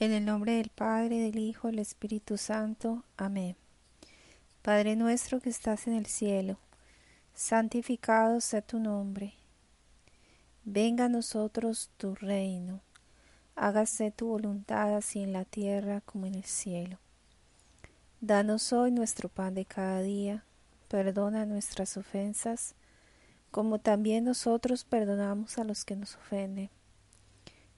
En el nombre del Padre, del Hijo, del Espíritu Santo. Amén. Padre nuestro que estás en el cielo, santificado sea tu nombre. Venga a nosotros tu reino. Hágase tu voluntad así en la tierra como en el cielo. Danos hoy nuestro pan de cada día. Perdona nuestras ofensas, como también nosotros perdonamos a los que nos ofenden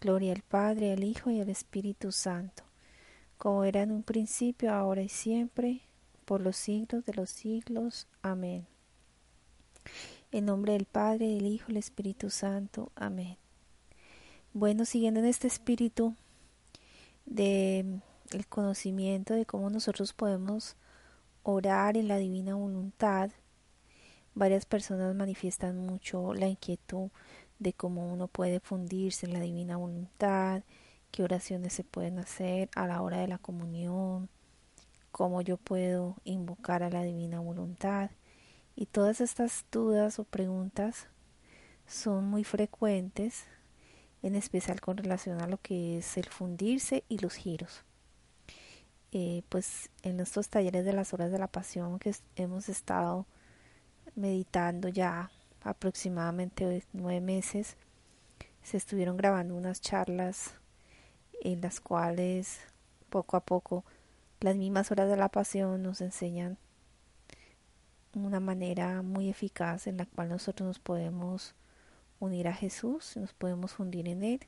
Gloria al Padre, al Hijo y al Espíritu Santo, como era en un principio, ahora y siempre, por los siglos de los siglos. Amén. En nombre del Padre, del Hijo y del Espíritu Santo. Amén. Bueno, siguiendo en este espíritu de el conocimiento de cómo nosotros podemos orar en la divina voluntad, varias personas manifiestan mucho la inquietud de cómo uno puede fundirse en la divina voluntad, qué oraciones se pueden hacer a la hora de la comunión, cómo yo puedo invocar a la divina voluntad. Y todas estas dudas o preguntas son muy frecuentes, en especial con relación a lo que es el fundirse y los giros. Eh, pues en estos talleres de las horas de la pasión que hemos estado meditando ya aproximadamente nueve meses se estuvieron grabando unas charlas en las cuales poco a poco las mismas horas de la pasión nos enseñan una manera muy eficaz en la cual nosotros nos podemos unir a Jesús, nos podemos fundir en Él.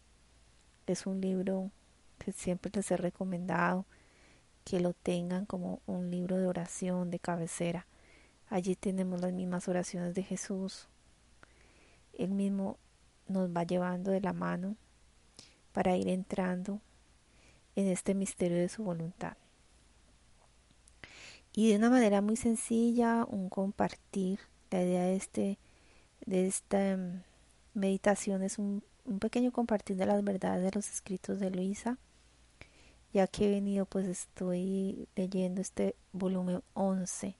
Es un libro que siempre les he recomendado que lo tengan como un libro de oración de cabecera. Allí tenemos las mismas oraciones de Jesús, él mismo nos va llevando de la mano para ir entrando en este misterio de su voluntad. Y de una manera muy sencilla, un compartir. La idea de, este, de esta mm, meditación es un, un pequeño compartir de las verdades de los escritos de Luisa, ya que he venido, pues estoy leyendo este volumen 11.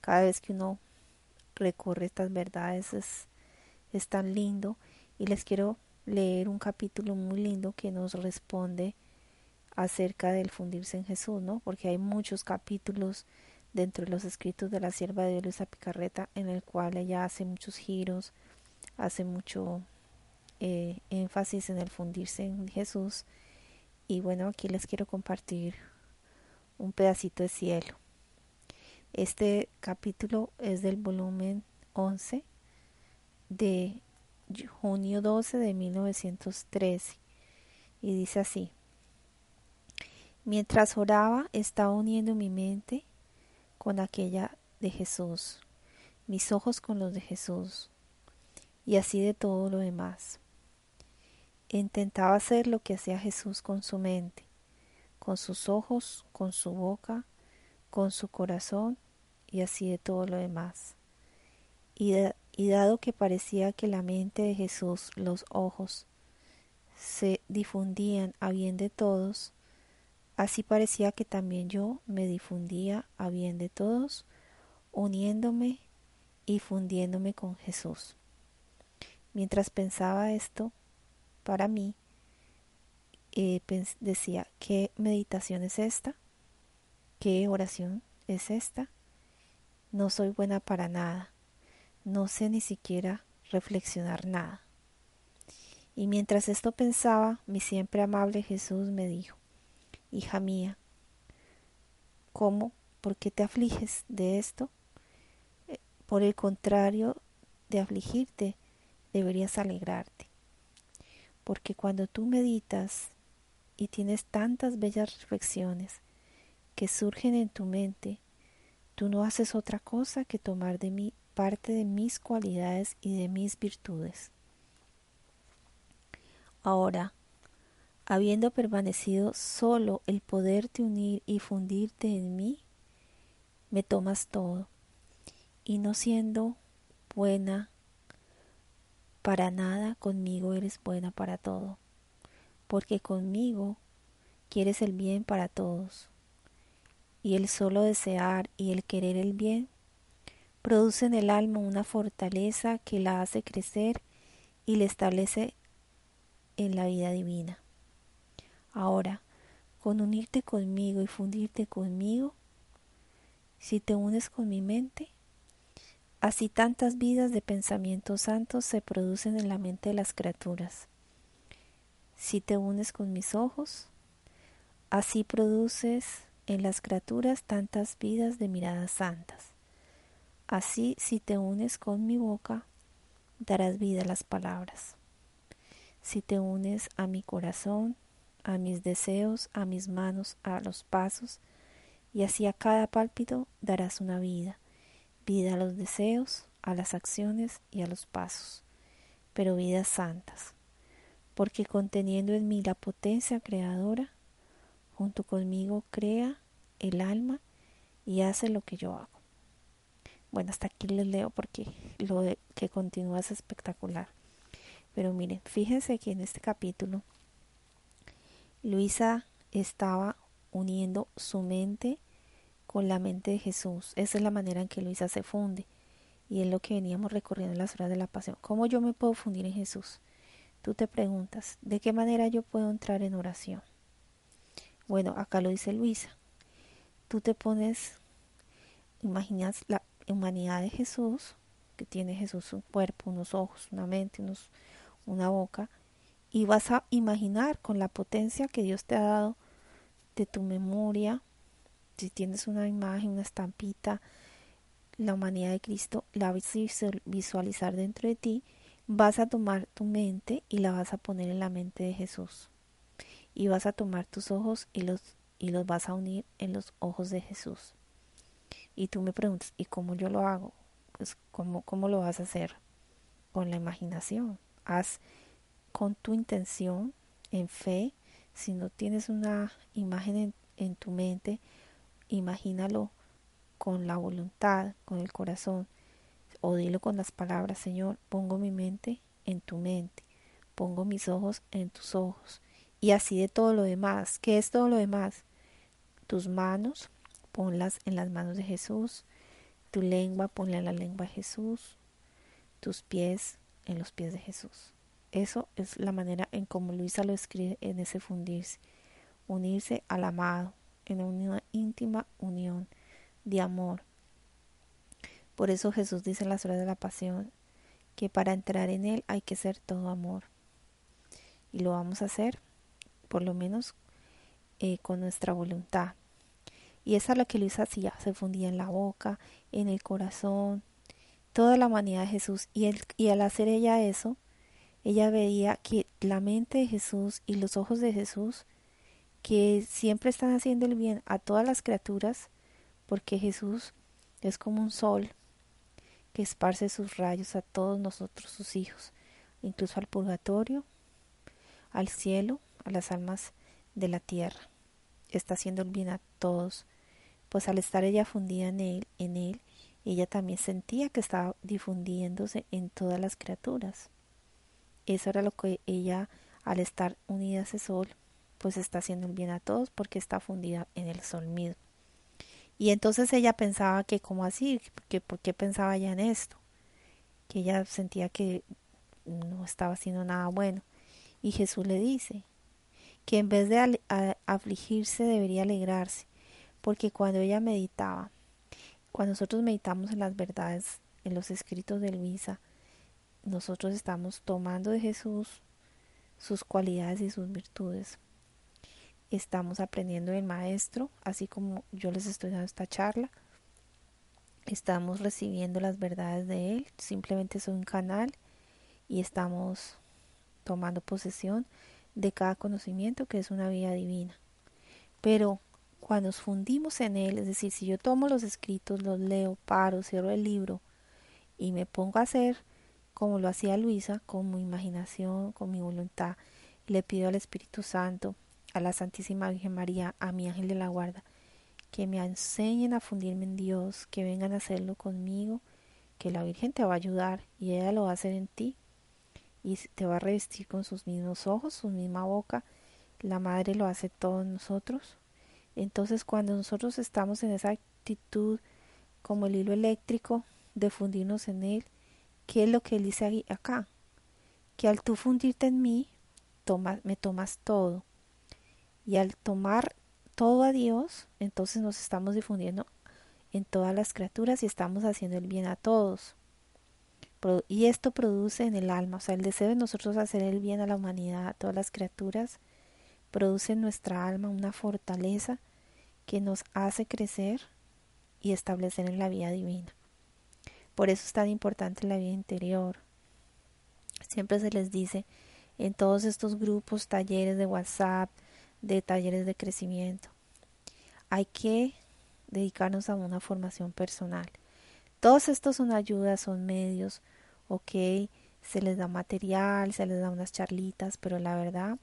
Cada vez que uno recorre estas verdades es es tan lindo y les quiero leer un capítulo muy lindo que nos responde acerca del fundirse en Jesús, ¿no? Porque hay muchos capítulos dentro de los escritos de la sierva de Luisa Picarreta en el cual ella hace muchos giros, hace mucho eh, énfasis en el fundirse en Jesús. Y bueno, aquí les quiero compartir un pedacito de cielo. Este capítulo es del volumen 11 de junio 12 de 1913 y dice así. Mientras oraba estaba uniendo mi mente con aquella de Jesús, mis ojos con los de Jesús y así de todo lo demás. Intentaba hacer lo que hacía Jesús con su mente, con sus ojos, con su boca, con su corazón y así de todo lo demás. Y, y dado que parecía que la mente de Jesús, los ojos, se difundían a bien de todos, así parecía que también yo me difundía a bien de todos, uniéndome y fundiéndome con Jesús. Mientras pensaba esto, para mí, eh, decía, ¿qué meditación es esta? ¿Qué oración es esta? No soy buena para nada no sé ni siquiera reflexionar nada. Y mientras esto pensaba, mi siempre amable Jesús me dijo, Hija mía, ¿cómo? ¿Por qué te afliges de esto? Eh, por el contrario de afligirte, deberías alegrarte. Porque cuando tú meditas y tienes tantas bellas reflexiones que surgen en tu mente, tú no haces otra cosa que tomar de mí parte de mis cualidades y de mis virtudes. Ahora, habiendo permanecido solo el poderte unir y fundirte en mí, me tomas todo, y no siendo buena para nada, conmigo eres buena para todo, porque conmigo quieres el bien para todos, y el solo desear y el querer el bien produce en el alma una fortaleza que la hace crecer y le establece en la vida divina. Ahora, con unirte conmigo y fundirte conmigo, si te unes con mi mente, así tantas vidas de pensamientos santos se producen en la mente de las criaturas. Si te unes con mis ojos, así produces en las criaturas tantas vidas de miradas santas. Así, si te unes con mi boca, darás vida a las palabras. Si te unes a mi corazón, a mis deseos, a mis manos, a los pasos, y así a cada pálpito darás una vida, vida a los deseos, a las acciones y a los pasos, pero vidas santas, porque conteniendo en mí la potencia creadora, junto conmigo crea el alma y hace lo que yo hago. Bueno, hasta aquí les leo porque lo que continúa es espectacular. Pero miren, fíjense que en este capítulo Luisa estaba uniendo su mente con la mente de Jesús. Esa es la manera en que Luisa se funde. Y es lo que veníamos recorriendo en las horas de la pasión. ¿Cómo yo me puedo fundir en Jesús? Tú te preguntas, ¿de qué manera yo puedo entrar en oración? Bueno, acá lo dice Luisa. Tú te pones, imaginas la humanidad de Jesús, que tiene Jesús un cuerpo, unos ojos, una mente, unos, una boca, y vas a imaginar con la potencia que Dios te ha dado de tu memoria, si tienes una imagen, una estampita, la humanidad de Cristo, la visualizar dentro de ti, vas a tomar tu mente y la vas a poner en la mente de Jesús. Y vas a tomar tus ojos y los, y los vas a unir en los ojos de Jesús. Y tú me preguntas, ¿y cómo yo lo hago? Pues, ¿cómo, cómo lo vas a hacer? Con la imaginación. Haz con tu intención, en fe, si no tienes una imagen en, tu mente, imagínalo con la voluntad, con el corazón, o dilo con las palabras, Señor, pongo mi mente en tu mente, pongo mis ojos en tus ojos, y así de todo lo demás. ¿Qué es todo lo demás? Tus manos, ponlas en las manos de Jesús, tu lengua, ponla en la lengua de Jesús, tus pies en los pies de Jesús. Eso es la manera en como Luisa lo escribe en ese fundirse, unirse al amado, en una íntima unión de amor. Por eso Jesús dice en las horas de la pasión que para entrar en Él hay que ser todo amor. Y lo vamos a hacer, por lo menos eh, con nuestra voluntad. Y esa es lo que Luisa hacía, se fundía en la boca, en el corazón, toda la humanidad de Jesús. Y, y al hacer ella eso, ella veía que la mente de Jesús y los ojos de Jesús, que siempre están haciendo el bien a todas las criaturas, porque Jesús es como un sol que esparce sus rayos a todos nosotros, sus hijos, incluso al purgatorio, al cielo, a las almas de la tierra. Está haciendo el bien a todos, pues al estar ella fundida en él, en él, ella también sentía que estaba difundiéndose en todas las criaturas. Eso era lo que ella, al estar unida a ese sol, pues está haciendo el bien a todos porque está fundida en el sol mismo. Y entonces ella pensaba que como así, que por qué pensaba ya en esto, que ella sentía que no estaba haciendo nada bueno. Y Jesús le dice que en vez de afligirse debería alegrarse, porque cuando ella meditaba, cuando nosotros meditamos en las verdades, en los escritos de Luisa, nosotros estamos tomando de Jesús sus cualidades y sus virtudes. Estamos aprendiendo del Maestro, así como yo les estoy dando esta charla. Estamos recibiendo las verdades de Él, simplemente es un canal y estamos tomando posesión de cada conocimiento que es una vida divina. Pero cuando nos fundimos en Él, es decir, si yo tomo los escritos, los leo, paro, cierro el libro y me pongo a hacer como lo hacía Luisa, con mi imaginación, con mi voluntad, Le pido al Espíritu Santo, a la Santísima Virgen María, a mi ángel de la guarda, que me enseñen a fundirme en Dios, que vengan a hacerlo conmigo, que la Virgen te va a ayudar y ella lo va a hacer en ti y te va a revestir con sus mismos ojos, su misma boca. La Madre lo hace todos nosotros. Entonces cuando nosotros estamos en esa actitud como el hilo eléctrico de fundirnos en Él, ¿qué es lo que Él dice acá? Que al tú fundirte en mí, me tomas todo. Y al tomar todo a Dios, entonces nos estamos difundiendo en todas las criaturas y estamos haciendo el bien a todos. Y esto produce en el alma, o sea, el deseo de nosotros hacer el bien a la humanidad, a todas las criaturas, produce en nuestra alma una fortaleza que nos hace crecer y establecer en la vida divina. Por eso es tan importante la vida interior. Siempre se les dice en todos estos grupos, talleres de WhatsApp, de talleres de crecimiento. Hay que dedicarnos a una formación personal. Todos estos son ayudas, son medios, ok, se les da material, se les da unas charlitas, pero la verdad,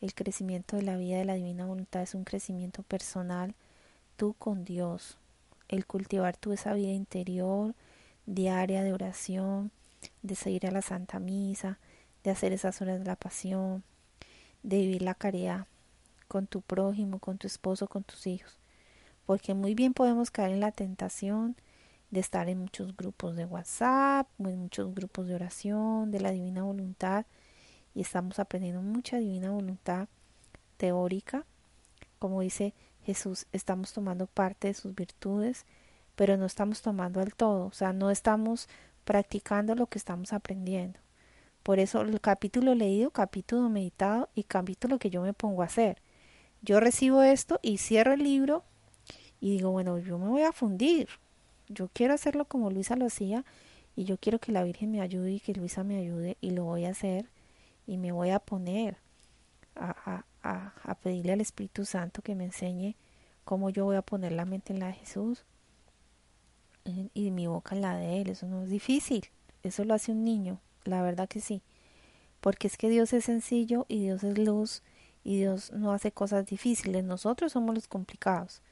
el crecimiento de la vida de la divina voluntad es un crecimiento personal, tú con Dios, el cultivar tú esa vida interior, diaria de oración, de seguir a la Santa Misa, de hacer esas horas de la pasión, de vivir la caridad con tu prójimo, con tu esposo, con tus hijos. Porque muy bien podemos caer en la tentación de estar en muchos grupos de WhatsApp, en muchos grupos de oración, de la divina voluntad, y estamos aprendiendo mucha divina voluntad teórica. Como dice Jesús, estamos tomando parte de sus virtudes, pero no estamos tomando al todo, o sea, no estamos practicando lo que estamos aprendiendo. Por eso el capítulo leído, capítulo meditado y capítulo que yo me pongo a hacer. Yo recibo esto y cierro el libro y digo, bueno, yo me voy a fundir. Yo quiero hacerlo como Luisa lo hacía y yo quiero que la Virgen me ayude y que Luisa me ayude y lo voy a hacer y me voy a poner a, a, a pedirle al Espíritu Santo que me enseñe cómo yo voy a poner la mente en la de Jesús y mi boca en la de Él. Eso no es difícil. Eso lo hace un niño. La verdad que sí. Porque es que Dios es sencillo y Dios es luz y Dios no hace cosas difíciles. Nosotros somos los complicados.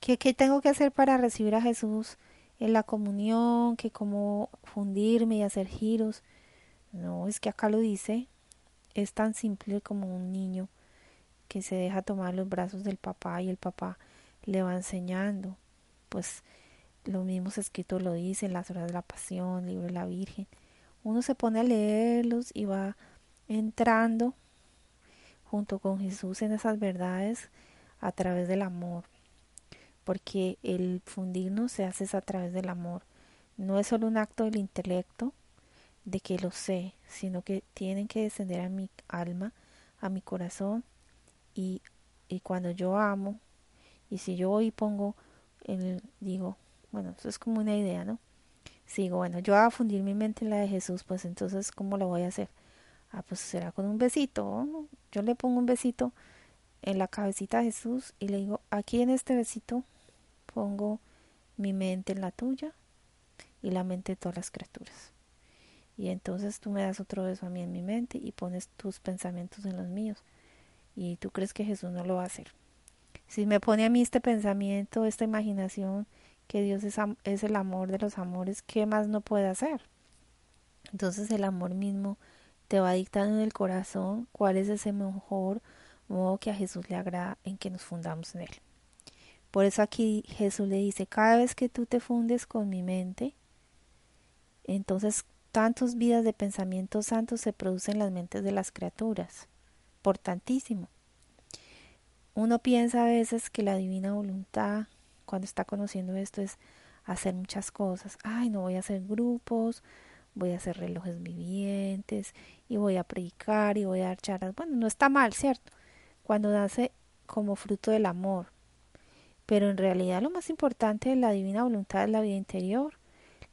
¿Qué, qué tengo que hacer para recibir a Jesús en la comunión? ¿Que cómo fundirme y hacer giros? No, es que acá lo dice. Es tan simple como un niño que se deja tomar los brazos del papá y el papá le va enseñando. Pues los mismos escritos lo dicen, las horas de la pasión, libro de la Virgen. Uno se pone a leerlos y va entrando junto con Jesús en esas verdades a través del amor. Porque el fundirnos se hace a través del amor. No es solo un acto del intelecto de que lo sé, sino que tienen que descender a mi alma, a mi corazón y, y cuando yo amo y si yo hoy pongo el digo bueno, eso es como una idea, ¿no? Sigo, bueno, yo voy a fundir mi mente en la de Jesús, pues entonces, ¿cómo lo voy a hacer? Ah, pues será con un besito. Yo le pongo un besito en la cabecita de Jesús y le digo, aquí en este besito pongo mi mente en la tuya y la mente de todas las criaturas. Y entonces tú me das otro beso a mí en mi mente y pones tus pensamientos en los míos. Y tú crees que Jesús no lo va a hacer. Si me pone a mí este pensamiento, esta imaginación, que Dios es, es el amor de los amores, ¿qué más no puede hacer? Entonces el amor mismo te va dictando en el corazón cuál es ese mejor modo que a Jesús le agrada en que nos fundamos en él. Por eso aquí Jesús le dice, cada vez que tú te fundes con mi mente, entonces tantas vidas de pensamientos santos se producen en las mentes de las criaturas. Por tantísimo. Uno piensa a veces que la divina voluntad cuando está conociendo esto es hacer muchas cosas. Ay, no voy a hacer grupos, voy a hacer relojes vivientes y voy a predicar y voy a dar charlas. Bueno, no está mal, ¿cierto? Cuando nace como fruto del amor. Pero en realidad lo más importante de la divina voluntad es la vida interior.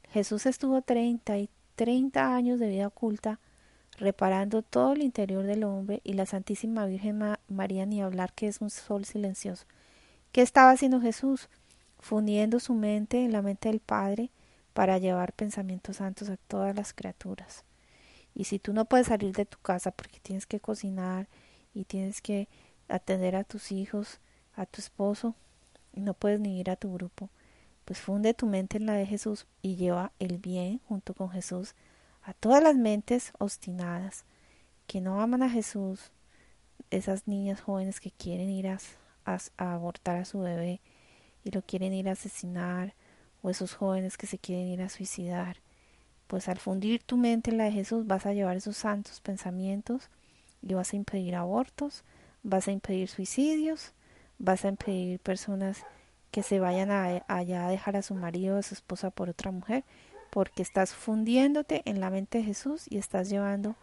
Jesús estuvo 30 y 30 años de vida oculta reparando todo el interior del hombre y la Santísima Virgen María ni hablar que es un sol silencioso. ¿Qué estaba haciendo Jesús? fundiendo su mente en la mente del Padre para llevar pensamientos santos a todas las criaturas. Y si tú no puedes salir de tu casa porque tienes que cocinar y tienes que atender a tus hijos, a tu esposo, no puedes ni ir a tu grupo, pues funde tu mente en la de Jesús y lleva el bien junto con Jesús a todas las mentes obstinadas que no aman a Jesús, esas niñas jóvenes que quieren ir a, abortar a su bebé y lo quieren ir a asesinar, o esos jóvenes que se quieren ir a suicidar, pues al fundir tu mente en la de Jesús vas a llevar esos santos pensamientos y vas a impedir abortos, vas a impedir suicidios, vas a impedir personas que se vayan allá a dejar a su marido o a su esposa por otra mujer, porque estás fundiéndote en la mente de Jesús y estás llevando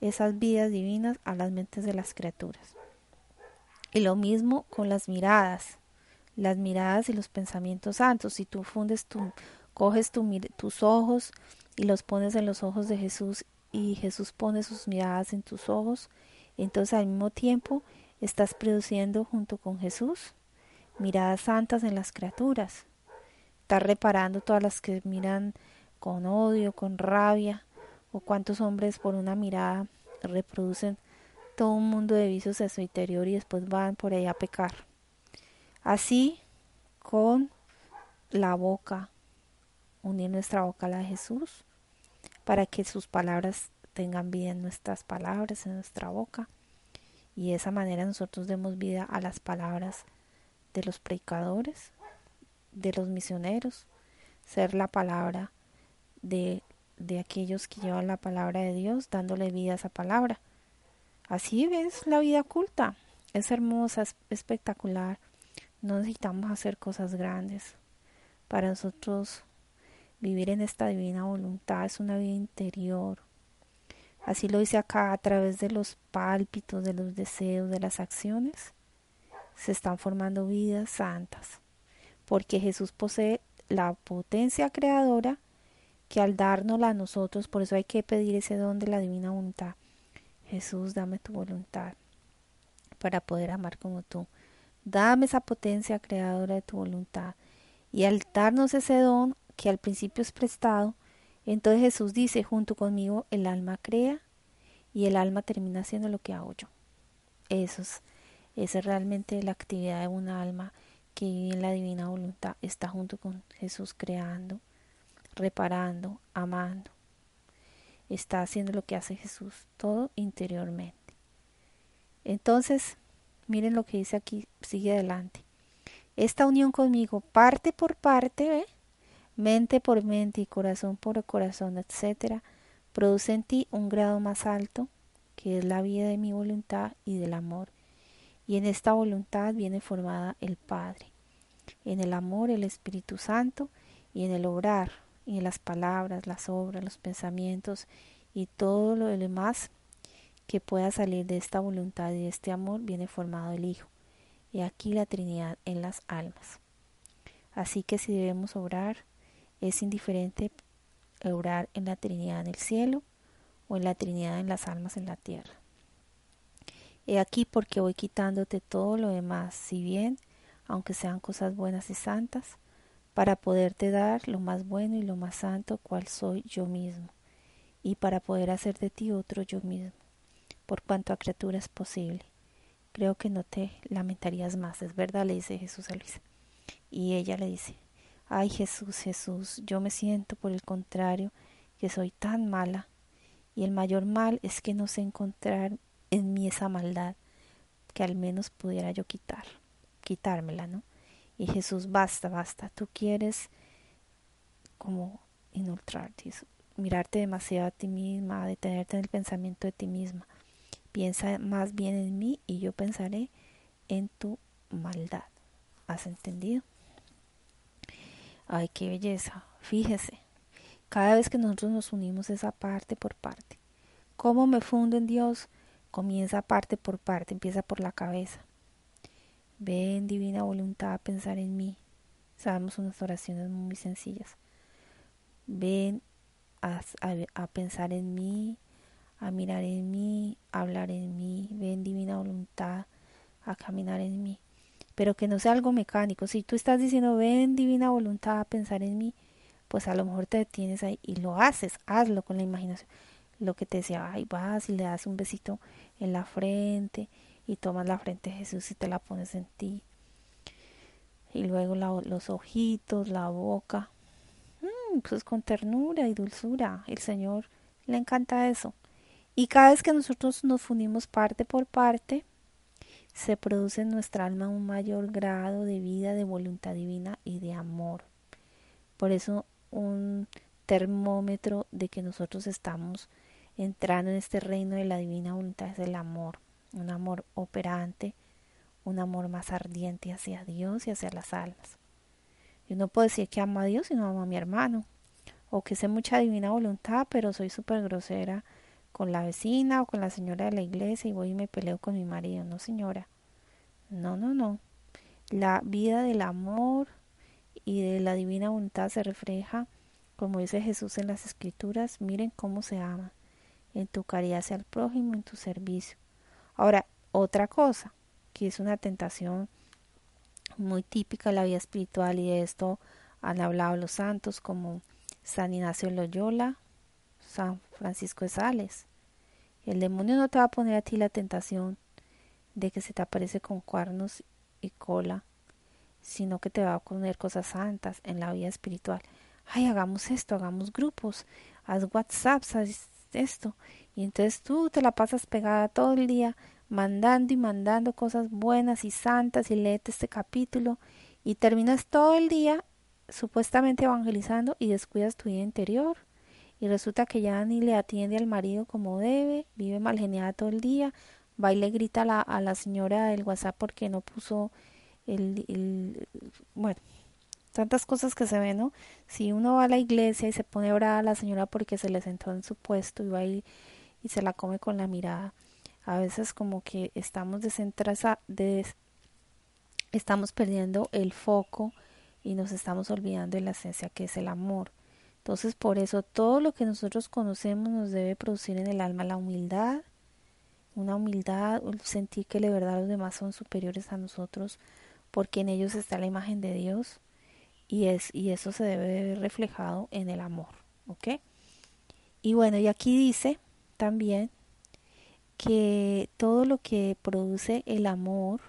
esas vidas divinas a las mentes de las criaturas. Y lo mismo con las miradas, las miradas y los pensamientos santos. Si tú fundes tu, coges tus ojos y los pones en los ojos de Jesús y Jesús pone sus miradas en tus ojos, entonces al mismo tiempo estás produciendo junto con Jesús miradas santas en las criaturas. Estás reparando todas las que miran con odio, con rabia, o cuántos hombres por una mirada reproducen todo un mundo de vicios en su interior y después van por ahí a pecar. Así, con la boca, unir nuestra boca a la de Jesús, para que sus palabras tengan vida en nuestras palabras, en nuestra boca, y de esa manera nosotros demos vida a las palabras de los predicadores, de los misioneros, ser la palabra de, de aquellos que llevan la palabra de Dios, dándole vida a esa palabra. Así ves la vida oculta. Es hermosa, es espectacular. No necesitamos hacer cosas grandes. Para nosotros vivir en esta divina voluntad es una vida interior. Así lo dice acá a través de los pálpitos, de los deseos, de las acciones. Se están formando vidas santas. Porque Jesús posee la potencia creadora que al dárnosla a nosotros, por eso hay que pedir ese don de la divina voluntad. Jesús, dame tu voluntad para poder amar como tú. Dame esa potencia creadora de tu voluntad. Y al darnos ese don que al principio es prestado, entonces Jesús dice, junto conmigo el alma crea y el alma termina haciendo lo que hago yo. Eso es, es realmente la actividad de una alma que vive en la divina voluntad, está junto con Jesús creando, reparando, amando. Está haciendo lo que hace Jesús, todo interiormente. Entonces, miren lo que dice aquí, sigue adelante. Esta unión conmigo, parte por parte, mente por mente y corazón por corazón, etcétera, produce en ti un grado más alto, que es la vida de mi voluntad y del amor. Y en esta voluntad viene formada el Padre, en el amor el Espíritu Santo y en el obrar y las palabras, las obras, los pensamientos y todo lo demás que pueda salir de esta voluntad y de este amor viene formado el Hijo. Y aquí la Trinidad en las almas. Así que si debemos obrar, es indiferente obrar en la Trinidad en el cielo o en la Trinidad en las almas en la tierra. He aquí porque voy quitándote todo lo demás, si bien, aunque sean cosas buenas y santas, para poderte dar lo más bueno y lo más santo cual soy yo mismo, y para poder hacer de ti otro yo mismo, por cuanto a criatura es posible. Creo que no te lamentarías más, es verdad, le dice Jesús a Luisa. Y ella le dice, ay Jesús, Jesús, yo me siento por el contrario que soy tan mala, y el mayor mal es que no sé encontrar en mí esa maldad que al menos pudiera yo quitar, quitármela, ¿no? Y Jesús, basta, basta, tú quieres como inultrarte, mirarte demasiado a ti misma, detenerte en el pensamiento de ti misma. Piensa más bien en mí y yo pensaré en tu maldad. ¿Has entendido? Ay, qué belleza. Fíjese, cada vez que nosotros nos unimos esa parte por parte. ¿Cómo me fundo en Dios? Comienza parte por parte, empieza por la cabeza. Ven, divina voluntad, a pensar en mí. Sabemos unas oraciones muy sencillas. Ven a, a, pensar en mí, a mirar en mí, a hablar en mí. Ven, divina voluntad, a caminar en mí. Pero que no sea algo mecánico. Si tú estás diciendo, ven, divina voluntad, a pensar en mí, pues a lo mejor te detienes ahí y lo haces, hazlo con la imaginación. Lo que te decía, ay, vas y le das un besito en la frente y tomas la frente de Jesús y te la pones en ti. Y luego los ojitos, la boca, mmm, pues con ternura y dulzura. El Señor le encanta eso. Y cada vez que nosotros nos fundimos parte por parte, se produce en nuestra alma un mayor grado de vida, de voluntad divina y de amor. Por eso un termómetro de que nosotros estamos entrando en este reino de la divina voluntad es el amor, un amor operante, un amor más ardiente hacia Dios y hacia las almas. Yo no puedo decir que amo a Dios y no amo a mi hermano, o que sé mucha divina voluntad, pero soy súper grosera con la vecina o con la señora de la iglesia y voy y me peleo con mi marido. No, señora. No, no, no. La vida del amor y de la divina voluntad se refleja, como dice Jesús en las escrituras, miren cómo se ama en tu caridad hacia el prójimo, en tu servicio. Ahora, otra cosa, que es una tentación muy típica de la vida espiritual y de esto han hablado los santos como San Ignacio Loyola, San Francisco de Sales. El demonio no te va a poner a ti la tentación de que se te aparece con cuernos y cola, sino que te va a poner cosas santas en la vida espiritual. Ay, hagamos esto, hagamos grupos, haz WhatsApp, haz esto. Y entonces tú te la pasas pegada todo el día mandando y mandando cosas buenas y santas y leete este capítulo y terminas todo el día supuestamente evangelizando y descuidas tu vida interior y resulta que ya ni le atiende al marido como debe, vive mal geniada todo el día, va y le grita a la, a la señora del WhatsApp porque no puso el, el, bueno, tantas cosas que se ven, ¿no? Si uno va a la iglesia y se pone brava a la señora porque se le sentó en su puesto y va y, y se la come con la mirada, a veces como que estamos des, estamos perdiendo el foco y nos estamos olvidando de la esencia que es el amor. Entonces, por eso todo lo que nosotros conocemos nos debe producir en el alma la humildad, una humildad, sentir que de verdad los demás son superiores a nosotros, porque en ellos está la imagen de Dios y, es, y eso se debe ver reflejado en el amor, ¿ok? Y bueno, y aquí dice también que todo lo que produce el amor,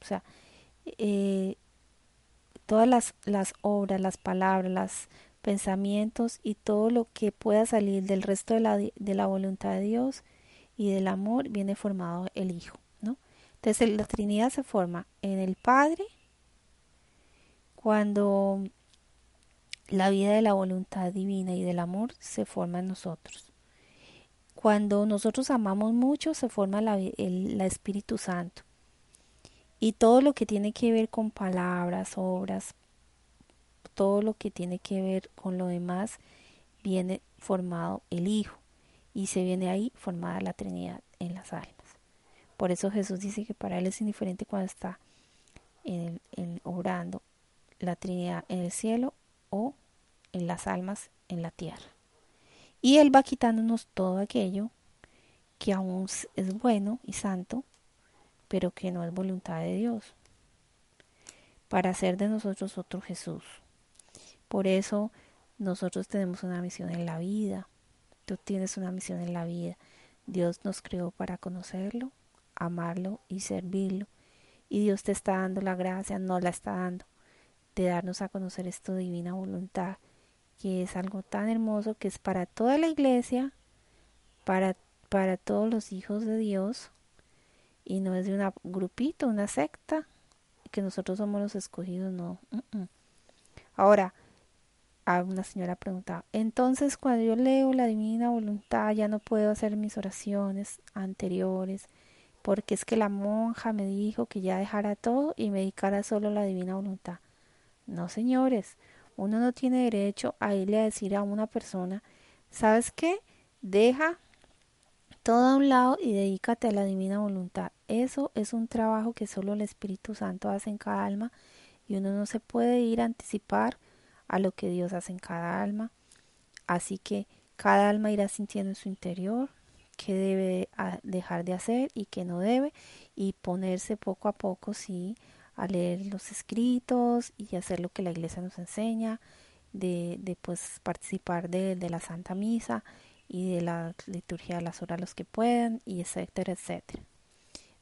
o sea, eh, todas las, las obras, las palabras, los pensamientos y todo lo que pueda salir del resto de la, de la voluntad de Dios y del amor viene formado el Hijo, ¿no? Entonces la Trinidad se forma en el Padre, cuando la vida de la voluntad divina y del amor se forma en nosotros. Cuando nosotros amamos mucho, se forma la, el Espíritu Santo. Y todo lo que tiene que ver con palabras, obras, todo lo que tiene que ver con lo demás, viene formado el Hijo. Y se viene ahí formada la Trinidad en las almas. Por eso Jesús dice que para Él es indiferente cuando está en, en orando la Trinidad en el cielo o en las almas en la tierra. Y Él va quitándonos todo aquello que aún es bueno y santo, pero que no es voluntad de Dios, para hacer de nosotros otro Jesús. Por eso nosotros tenemos una misión en la vida, tú tienes una misión en la vida. Dios nos creó para conocerlo, amarlo y servirlo. Y Dios te está dando la gracia, no la está dando de darnos a conocer esto divina voluntad, que es algo tan hermoso que es para toda la iglesia, para, para todos los hijos de Dios, y no es de un grupito, una secta, que nosotros somos los escogidos, no. Ahora, a una señora preguntaba, entonces cuando yo leo la divina voluntad ya no puedo hacer mis oraciones anteriores, porque es que la monja me dijo que ya dejara todo y me dedicara solo a la divina voluntad. No, señores, uno no tiene derecho a irle a decir a una persona, ¿sabes qué? Deja todo a un lado y dedícate a la divina voluntad. Eso es un trabajo que solo el Espíritu Santo hace en cada alma y uno no se puede ir a anticipar a lo que Dios hace en cada alma. Así que cada alma irá sintiendo en su interior qué debe dejar de hacer y qué no debe y ponerse poco a poco, sí, a leer los escritos y hacer lo que la iglesia nos enseña, de, de pues participar de, de la Santa Misa y de la liturgia de las horas los que puedan, y etcétera, etcétera.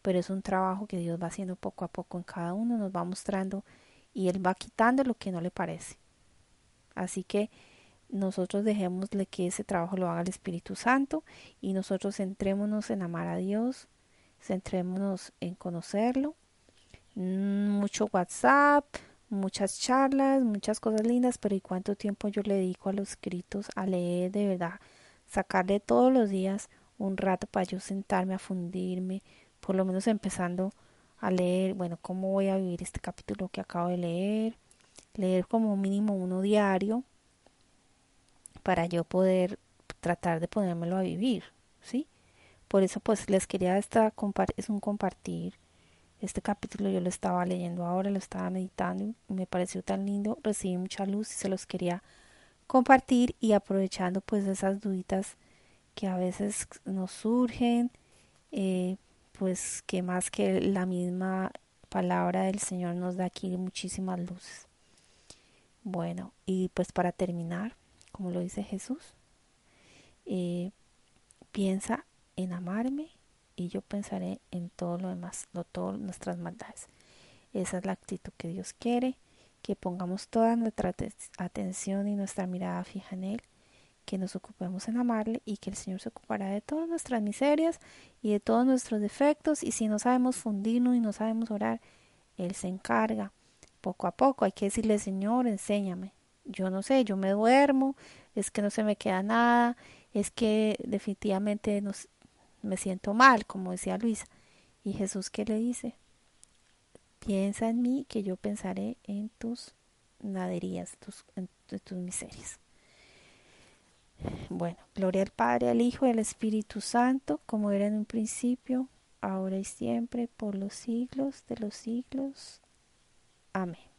Pero es un trabajo que Dios va haciendo poco a poco en cada uno, nos va mostrando y Él va quitando lo que no le parece. Así que nosotros dejémosle que ese trabajo lo haga el Espíritu Santo y nosotros centrémonos en amar a Dios, centrémonos en conocerlo. Mm, mucho WhatsApp, muchas charlas, muchas cosas lindas, pero ¿y cuánto tiempo yo le dedico a los escritos, a leer de verdad? Sacarle todos los días un rato para yo sentarme a fundirme, por lo menos empezando a leer, bueno, cómo voy a vivir este capítulo que acabo de leer, leer como mínimo uno diario para yo poder tratar de ponérmelo a vivir, ¿sí? Por eso pues les quería esta es un compartir este capítulo yo lo estaba leyendo ahora, lo estaba meditando y me pareció tan lindo, recibí mucha luz y se los quería compartir y aprovechando pues esas duditas que a veces nos surgen, eh, pues que más que la misma palabra del Señor nos da aquí muchísimas luces. Bueno, y pues para terminar, como lo dice Jesús, eh, piensa en amarme y yo pensaré en todo lo demás, no todas nuestras maldades. Esa es la actitud que Dios quiere, que pongamos toda nuestra atención y nuestra mirada fija en Él, que nos ocupemos en amarle y que el Señor se ocupará de todas nuestras miserias y de todos nuestros defectos y si no sabemos fundirnos y no sabemos orar, Él se encarga. Poco a poco hay que decirle, Señor, enséñame. Yo no sé, yo me duermo, es que no se me queda nada, es que definitivamente nos, me siento mal, como decía Luisa. Y Jesús, ¿qué le dice? Piensa en mí, que yo pensaré en tus naderías, tus, en, tus miserias. Bueno, gloria al Padre, al Hijo y al Espíritu Santo, como era en un principio, ahora y siempre, por los siglos de los siglos. Amén.